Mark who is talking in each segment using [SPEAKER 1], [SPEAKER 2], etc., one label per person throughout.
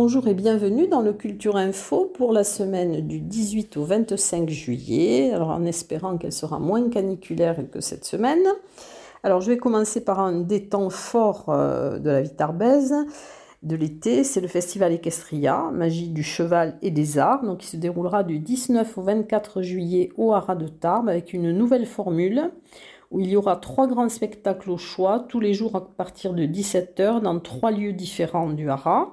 [SPEAKER 1] Bonjour et bienvenue dans le Culture Info pour la semaine du 18 au 25 juillet, alors en espérant qu'elle sera moins caniculaire que cette semaine. Alors je vais commencer par un des temps forts euh, de la vie tarbaise de l'été, c'est le festival Equestria, Magie du cheval et des arts, donc qui se déroulera du 19 au 24 juillet au Haras de Tarbes avec une nouvelle formule où il y aura trois grands spectacles au choix tous les jours à partir de 17h dans trois lieux différents du Haras.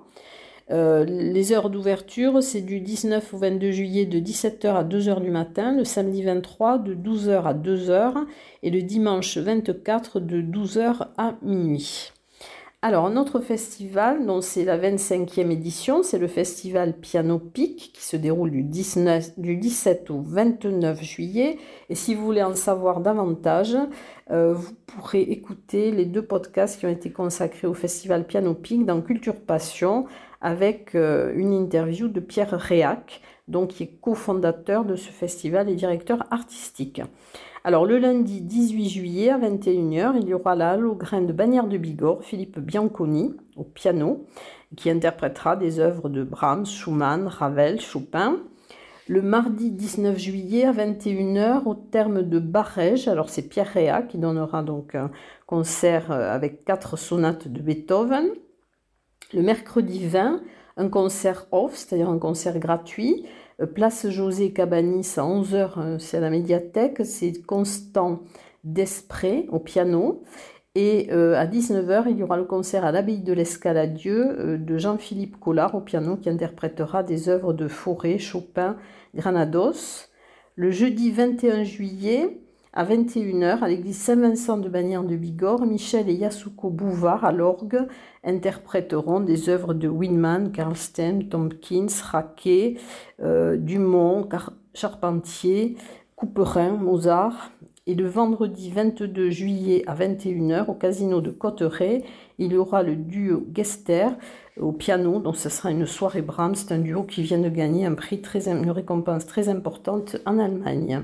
[SPEAKER 1] Euh, les heures d'ouverture, c'est du 19 au 22 juillet de 17h à 2h du matin, le samedi 23 de 12h à 2h et le dimanche 24 de 12h à minuit. Alors, un autre festival, dont c'est la 25e édition, c'est le festival Piano Pic qui se déroule du, 19, du 17 au 29 juillet. Et si vous voulez en savoir davantage, euh, vous pourrez écouter les deux podcasts qui ont été consacrés au festival Piano Pic dans Culture Passion avec euh, une interview de Pierre Réac, donc qui est cofondateur de ce festival et directeur artistique. Alors le lundi 18 juillet à 21h, il y aura la Halograin de Bagnères de Bigorre, Philippe Bianconi au piano, qui interprétera des œuvres de Brahms, Schumann, Ravel, Chopin. Le mardi 19 juillet à 21h, au terme de Barège, alors c'est Pierre Réa qui donnera donc un concert euh, avec quatre sonates de Beethoven. Le mercredi 20, un concert off, c'est-à-dire un concert gratuit euh, place José Cabanis à 11h, euh, c'est à la médiathèque. C'est Constant Desprez au piano. Et euh, à 19h, il y aura le concert à l'abbaye de l'Escaladieu de Jean-Philippe Collard au piano qui interprétera des œuvres de Fauré, Chopin, Granados. Le jeudi 21 juillet, à 21h, à l'église Saint-Vincent de Bagnères de Bigorre, Michel et Yasuko Bouvard à l'orgue interpréteront des œuvres de Winman, Karlsten, Tompkins, Raquet, euh, Dumont, Charpentier, Couperin, Mozart. Et le vendredi 22 juillet à 21h, au casino de Cotteret, il y aura le duo Gester au piano. Donc, ce sera une soirée Brahms. C'est un duo qui vient de gagner un prix, une récompense très importante en Allemagne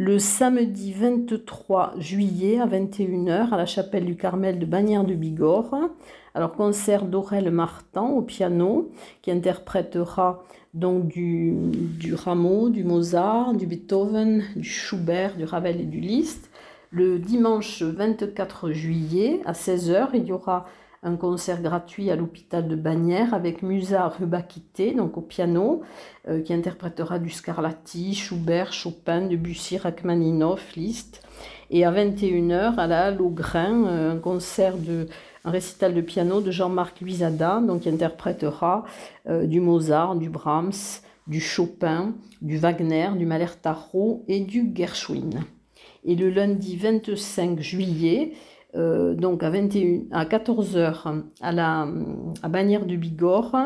[SPEAKER 1] le samedi 23 juillet à 21h à la chapelle du Carmel de Bagnères de Bigorre. Alors concert d'Aurel Martin au piano qui interprétera donc du, du Rameau, du Mozart, du Beethoven, du Schubert, du Ravel et du Liszt. Le dimanche 24 juillet à 16h, il y aura un concert gratuit à l'hôpital de Bagnères avec Musa Rubakité, donc au piano, euh, qui interprétera du Scarlatti, Schubert, Chopin, Debussy, Rachmaninoff, Liszt. Et à 21h, à la Halle au Grain, euh, un concert de récital de piano de Jean-Marc Luisada, donc qui interprétera euh, du Mozart, du Brahms, du Chopin, du Wagner, du Mahler-Tarot et du Gershwin. Et le lundi 25 juillet, euh, donc à, 21, à 14h à, la, à Bagnères du Bigorre.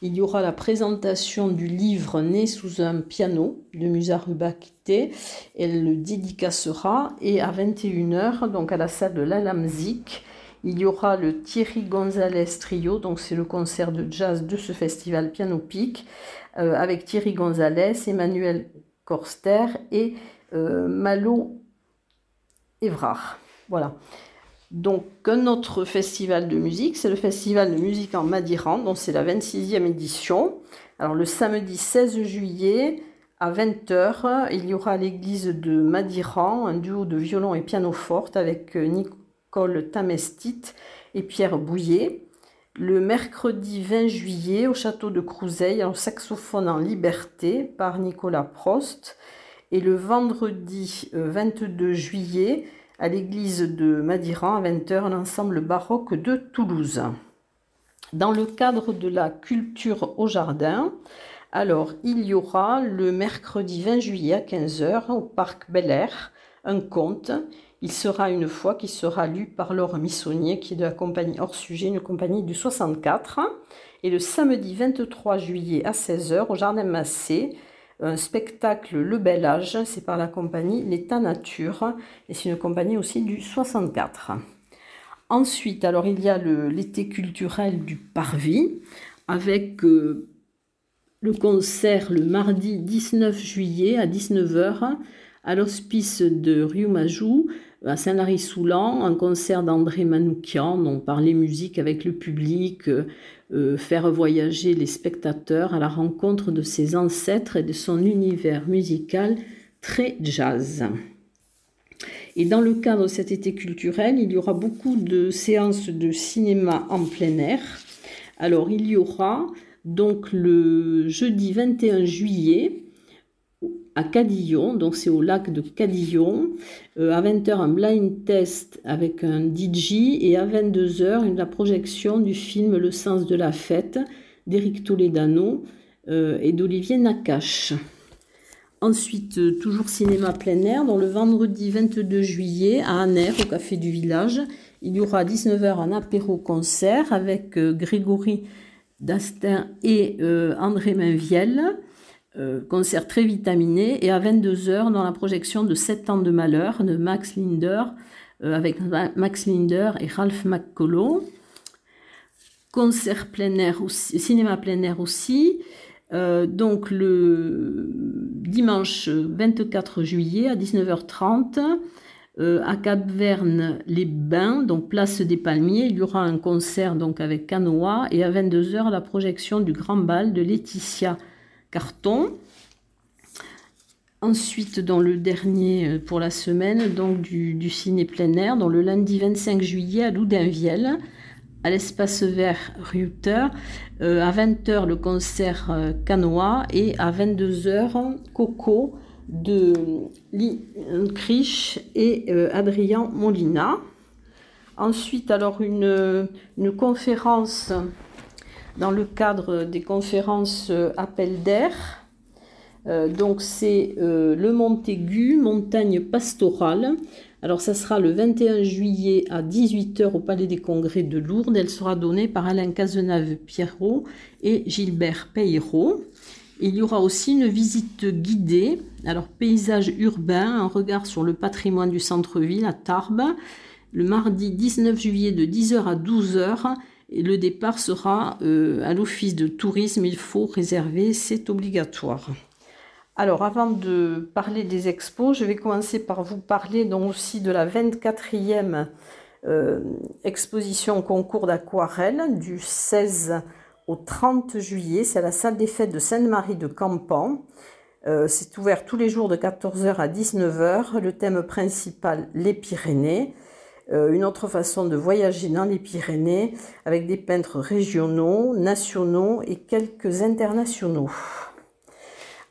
[SPEAKER 1] Il y aura la présentation du livre Né sous un piano de Musa Rubakité. Elle le dédicacera. Et à 21h, donc à la salle de l'Alamzik, il y aura le Thierry Gonzalez Trio, donc c'est le concert de jazz de ce festival Piano Pic, euh, avec Thierry Gonzalez, Emmanuel Korster et euh, Malo Evrard. Voilà. Donc, un autre festival de musique, c'est le Festival de musique en Madiran, dont c'est la 26e édition. Alors, le samedi 16 juillet, à 20h, il y aura à l'église de Madiran un duo de violon et pianoforte avec euh, Nicole Tamestit et Pierre Bouillet. Le mercredi 20 juillet, au château de Crouseille, un saxophone en liberté par Nicolas Prost. Et le vendredi 22 euh, juillet, à l'église de Madiran à 20h l'ensemble baroque de Toulouse. Dans le cadre de la culture au jardin, alors il y aura le mercredi 20 juillet à 15h au parc Bel Air un conte. Il sera une fois qui sera lu par Laure Missonnier qui est de la compagnie hors sujet, une compagnie du 64. Et le samedi 23 juillet à 16h au jardin Massé, un spectacle Le Bel Âge, c'est par la compagnie L'État Nature, et c'est une compagnie aussi du 64. Ensuite, alors il y a l'été culturel du Parvis, avec euh, le concert le mardi 19 juillet à 19h à l'hospice de Riumajou, à Saint-Lary-Soulan, un concert d'André Manoukian, donc parler musique avec le public, euh, faire voyager les spectateurs à la rencontre de ses ancêtres et de son univers musical très jazz. Et dans le cadre de cet été culturel, il y aura beaucoup de séances de cinéma en plein air. Alors il y aura donc le jeudi 21 juillet à Cadillon, donc c'est au lac de Cadillon, euh, à 20h un blind test avec un DJ et à 22h la projection du film Le sens de la fête d'Éric Toledano euh, et d'Olivier Nakache. Ensuite, euh, toujours cinéma plein air, dans le vendredi 22 juillet à Aner, au Café du Village, il y aura à 19h un apéro-concert avec Grégory Dastin et André Mainviel. Euh, concert très vitaminé, et à 22h dans la projection de 7 ans de malheur de Max Linder, euh, avec Max Linder et Ralph McCollough. Concert plein air aussi, cinéma plein air aussi. Euh, donc le dimanche 24 juillet à 19h30 à Cap-Verne les Bains, donc place des Palmiers, il y aura un concert donc avec Canoa et à 22h la projection du Grand Bal de Laetitia carton. Ensuite, dans le dernier euh, pour la semaine, donc du, ciné plein air, dans le lundi 25 juillet à Loudinvielle, à l'espace vert Ruter, euh, à 20h le concert euh, Canoa et à 22h Coco de Lee Krisch et Adrien Molina. Ensuite, alors une conférence dans le cadre des conférences euh, Appel d'air. Euh, donc c'est euh, le Montaigu, montagne pastorale. Alors ça sera le 21 juillet à 18h au Palais des Congrès de Lourdes. Elle sera donnée par Alain Cazenave-Pierrot et Gilbert Peyraud. Il y aura aussi une visite guidée, alors paysage urbain, un regard sur le patrimoine du centre-ville à Tarbes, le mardi 19 juillet de 10h à 12h le départ sera euh, à l'office de tourisme, il faut réserver, c'est obligatoire. Alors avant de parler des expos, je vais commencer par vous parler donc aussi de la 24e euh, exposition concours d'aquarelle du 16 au 30 juillet. C'est à la salle des fêtes de Sainte-Marie de Campan. Euh, c'est ouvert tous les jours de 14h à 19h. Le thème principal, les Pyrénées. Euh, une autre façon de voyager dans les Pyrénées avec des peintres régionaux, nationaux et quelques internationaux.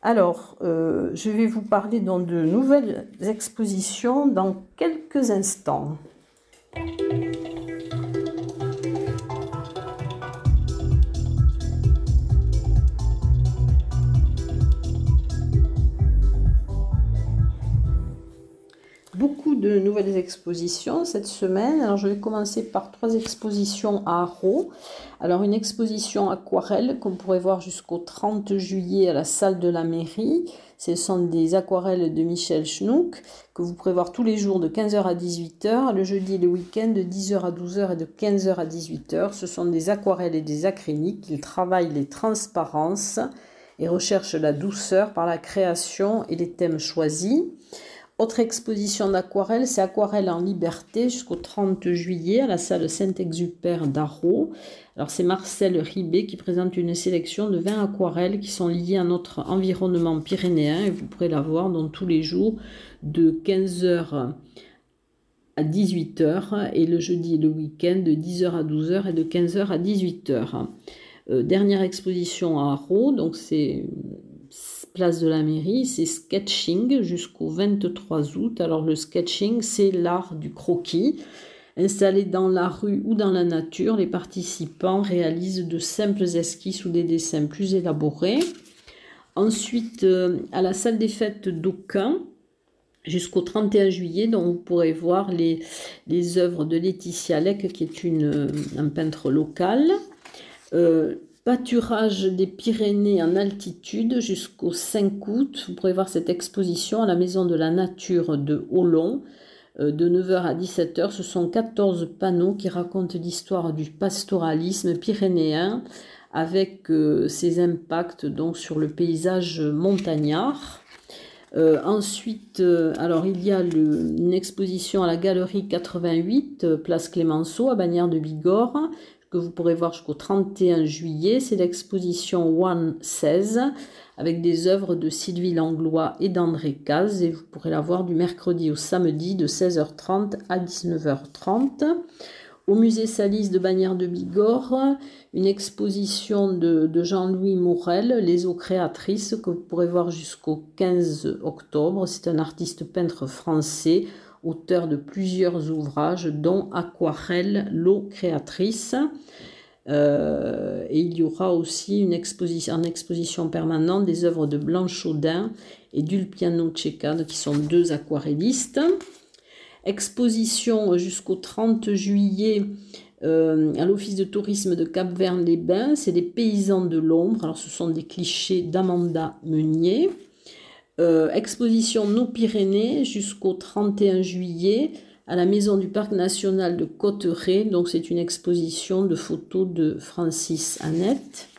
[SPEAKER 1] Alors, euh, je vais vous parler dans de nouvelles expositions dans quelques instants. De nouvelles expositions cette semaine. Alors je vais commencer par trois expositions à Arro. Alors une exposition aquarelle qu'on pourrait voir jusqu'au 30 juillet à la salle de la mairie. Ce sont des aquarelles de Michel Schnook que vous pourrez voir tous les jours de 15h à 18h, le jeudi et le week-end de 10h à 12h et de 15h à 18h. Ce sont des aquarelles et des acryliques. Il travaille les transparences et recherche la douceur par la création et les thèmes choisis. Autre exposition d'aquarelle, c'est Aquarelle en liberté jusqu'au 30 juillet à la salle Saint-Exupère d'Arro. Alors c'est Marcel Ribet qui présente une sélection de 20 aquarelles qui sont liées à notre environnement pyrénéen et vous pourrez la voir dans tous les jours de 15h à 18h et le jeudi et le week-end de 10h à 12h et de 15h à 18h. Euh, dernière exposition à Arro, donc c'est place de la mairie, c'est sketching jusqu'au 23 août. Alors le sketching, c'est l'art du croquis. Installé dans la rue ou dans la nature, les participants réalisent de simples esquisses ou des dessins plus élaborés. Ensuite, euh, à la salle des fêtes d'Aucun, jusqu'au 31 juillet, dont vous pourrez voir les, les œuvres de Laetitia Lec, qui est une, euh, un peintre local. Euh, Pâturage des Pyrénées en altitude jusqu'au 5 août. Vous pourrez voir cette exposition à la Maison de la Nature de Hollon euh, de 9h à 17h. Ce sont 14 panneaux qui racontent l'histoire du pastoralisme pyrénéen avec euh, ses impacts donc sur le paysage montagnard. Euh, ensuite, alors il y a une exposition à la Galerie 88, euh, place Clémenceau, à Bagnères de Bigorre, que vous pourrez voir jusqu'au 31 juillet. C'est l'exposition One 16 avec des œuvres de Sylvie Langlois et d'André Caz et vous pourrez la voir du mercredi au samedi de 16h30 à 19h30 au musée Salis de Bagnères de Bigorre, une exposition de, Jean-Louis Morel, Les eaux créatrices, que vous pourrez voir jusqu'au 15 octobre. C'est un artiste peintre français, auteur de plusieurs ouvrages, dont Aquarelle, l'eau créatrice. Euh, et il y aura aussi une exposition, en exposition permanente des œuvres de Blanche Audin et d'Ulpiano Cecca, qui sont deux aquarellistes. Exposition jusqu'au 30 juillet euh, à l'Office de tourisme de Cap-Verne-les-Bains. C'est des paysans de l'ombre. Alors, ce sont des clichés d'Amanda Meunier. Euh, exposition Nos Pyrénées jusqu'au 31 juillet à la Maison du Parc National de Cotteret. Donc, c'est une exposition de photos de Francis Annette.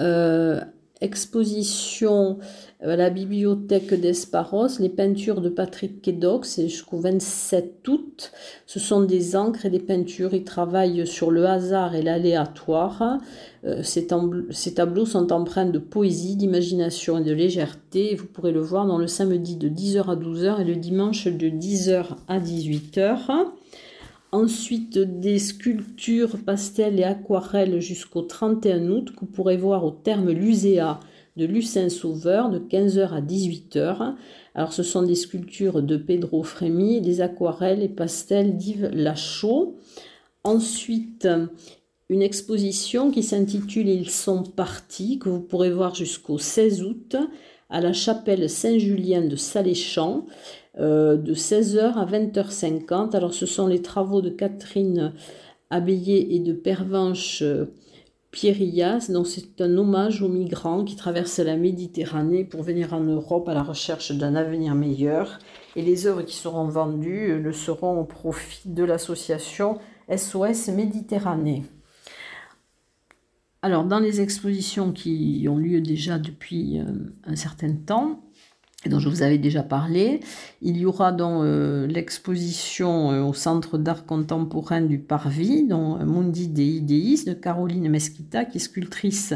[SPEAKER 1] Euh, exposition à la bibliothèque d'Esparos, les peintures de Patrick Kedox, c'est jusqu'au 27 août. Ce sont des encres et des peintures. Il travaille sur le hasard et l'aléatoire. Euh, ces, tableaux sont empreints de poésie, d'imagination et de légèreté. Vous pourrez le voir dans le samedi de 10h à 12h et le dimanche de 10h à 18h. Ensuite, des sculptures, pastels et aquarelles jusqu'au 31 août que vous pourrez voir au terme Luséa de Lucin Sauveur de 15h à 18h. Alors, ce sont des sculptures de Pedro Frémy, des aquarelles et pastels d'Yves Lachaud. Ensuite, une exposition qui s'intitule Ils sont partis, que vous pourrez voir jusqu'au 16 août à la chapelle Saint-Julien de Saléchamps. Euh, de 16h à 20h50. Alors ce sont les travaux de Catherine Abeyé et de Pervenche euh, Pierrillas. Donc c'est un hommage aux migrants qui traversent la Méditerranée pour venir en Europe à la recherche d'un avenir meilleur. Et les œuvres qui seront vendues le seront au profit de l'association SOS Méditerranée. Alors, dans les expositions qui ont lieu déjà depuis euh, un certain temps, dont je vous avais déjà parlé. Il y aura dans euh, l'exposition euh, au Centre d'art contemporain du Parvis, dont euh, Mundi des Idéis de Caroline Mesquita, qui est sculptrice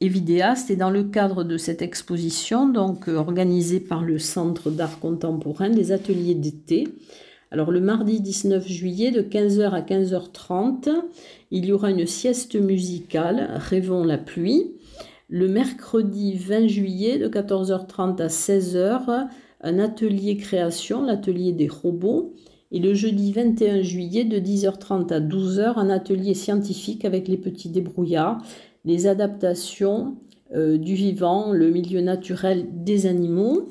[SPEAKER 1] et vidéaste. Et dans le cadre de cette exposition, donc organisée par le Centre d'art contemporain, des ateliers d'été. Alors le mardi 19 juillet de 15h à 15h30, il y aura une sieste musicale, Rêvons la pluie le mercredi 20 juillet de 14h30 à 16h, un atelier création, l'atelier des robots. Et le jeudi 21 juillet de 10h30 à 12h, un atelier scientifique avec les petits débrouillards, les adaptations euh, du vivant, le milieu naturel des animaux.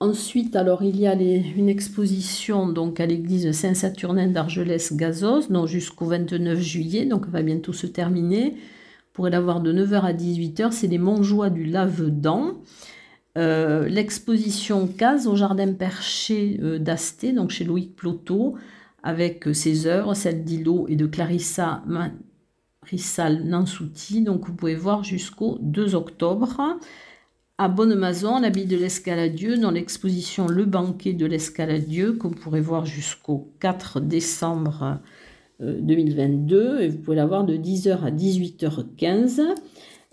[SPEAKER 1] Ensuite, alors il y a une exposition donc à l'église Saint-Saturnin d'Argelès-Gazos, jusqu'au 29 juillet, donc va bientôt se terminer pourrez l'avoir de 9h à 18h, c'est les Montjoie du Lave-Dents. Euh, l'exposition Case au jardin perché euh, d'Asté, donc chez Loïc Ploto, avec euh, ses œuvres, celles d'Ilo et de Clarissa Rissal Nansouti. Donc vous pouvez voir jusqu'au 2 octobre. À Bonne-Maison, l'habit de l'escaladieu, dans l'exposition Le banquet de l'escaladieu, que vous pourrez voir jusqu'au 4 décembre 2022 euh, et vous pouvez l'avoir de 10h à 18h15.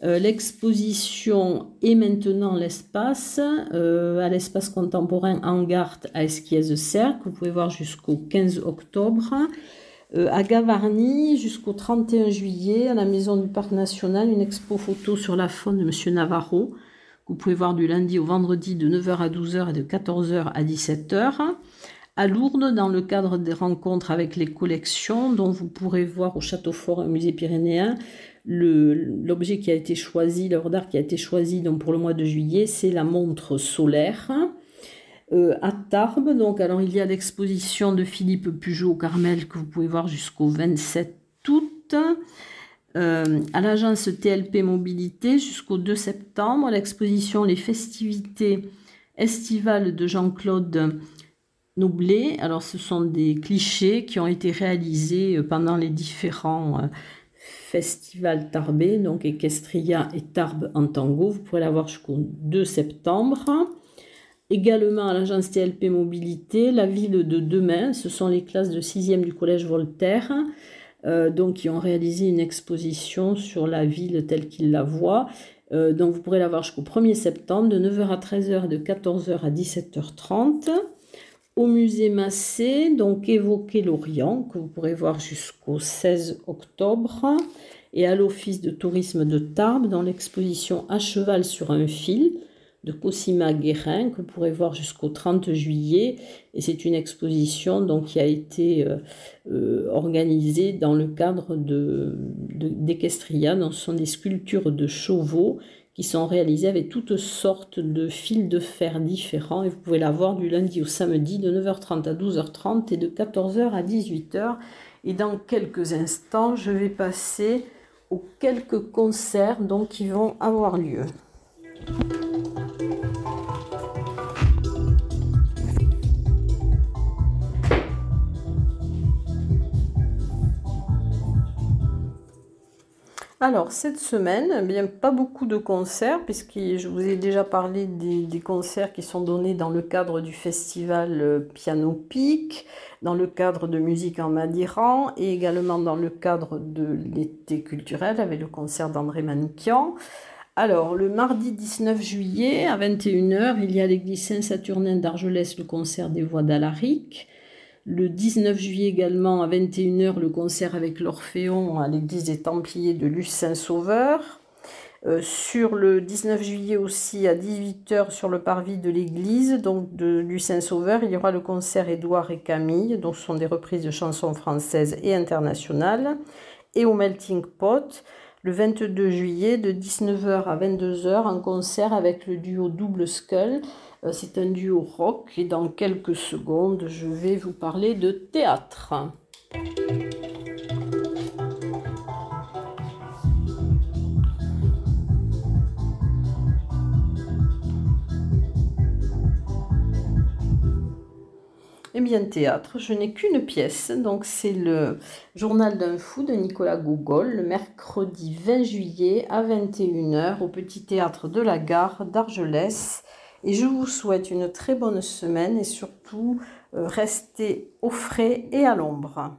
[SPEAKER 1] Euh, l'exposition est maintenant l'espace, euh, à l'espace contemporain Angart à Esquiez-Cercle, vous pouvez voir jusqu'au 15 octobre. à Gavarnie, jusqu'au 31 juillet, à la Maison du Parc National, une expo photo sur la faune de M. Navarro, que vous pouvez voir du lundi au vendredi de 9h à 12h et de 14h à 17h à Lourdes dans le cadre des rencontres avec les collections dont vous pourrez voir au Château Fort, un musée pyrénéen. L'objet qui a été choisi, l'œuvre d'art qui a été choisi donc pour le mois de juillet, c'est la montre solaire. Euh, à Tarbes, donc alors il y a l'exposition de Philippe Pujot au Carmel que vous pouvez voir jusqu'au 27 août. Euh, à l'agence TLP Mobilité jusqu'au 2 septembre, l'exposition Les festivités estivales de Jean-Claude Noublé. Alors, ce sont des clichés qui ont été réalisés euh, pendant les différents euh, Festival Tarbé, donc Equestria et Tarbes en tango. Vous pourrez la voir jusqu'au 2 septembre. Également à l'agence TLP Mobilité, la ville de demain, ce sont les classes de 6e du collège Voltaire, euh, donc qui ont réalisé une exposition sur la ville telle qu'ils la voient. Donc vous pourrez la voir jusqu'au 1er septembre de 9h à 13h et de 14h à 17h30 au musée Massé, donc évoquer l'Orient, que vous pourrez voir jusqu'au 16 octobre, et à l'Office de tourisme de Tarbes, dans l'exposition À cheval sur un fil de Cosima Guérin, que vous pourrez voir jusqu'au 30 juillet. Et c'est une exposition donc, qui a été euh, euh, organisée dans le cadre d'Equestria. De, ce sont des sculptures de chevaux qui sont réalisés avec toutes sortes de fils de fer différents. Et vous pouvez la voir du lundi au samedi de 9h30 à 12h30 et de 14h à 18h. Et dans quelques instants, je vais passer aux quelques concerts donc, qui vont avoir lieu. Alors, cette semaine, eh bien, pas beaucoup de concerts, puisque je vous ai déjà parlé des, concerts qui sont donnés dans le cadre du festival euh, Piano Peak, dans le cadre de Musique en Madiran, et également dans le cadre de l'été culturel avec le concert d'André Manoukian. Alors, le mardi 19 juillet à 21h, il y a l'église Saint-Saturnin d'Argelès le concert des voix d'Alaric. Le 19 juillet également à 21h, le concert avec l'Orphéon à l'église des Templiers de Luce Saint-Sauveur. Euh, sur le 19 juillet aussi à 18h sur le parvis de l'église donc de Luce Saint-Sauveur, il y aura le concert Édouard et Camille, donc ce sont des reprises de chansons françaises et internationales. Et au Melting Pot, le 22 juillet de 19h à 22h, un concert avec le duo Double Skull c'est un duo rock et dans quelques secondes, je vais vous parler de théâtre. Eh bien, théâtre, je n'ai qu'une pièce, donc c'est le Journal d'un fou de Nicolas Gogol, le mercredi 20 juillet à 21h au Petit Théâtre de la Gare d'Argelès. Et je vous souhaite une très bonne semaine et surtout euh, restez au frais et à l'ombre.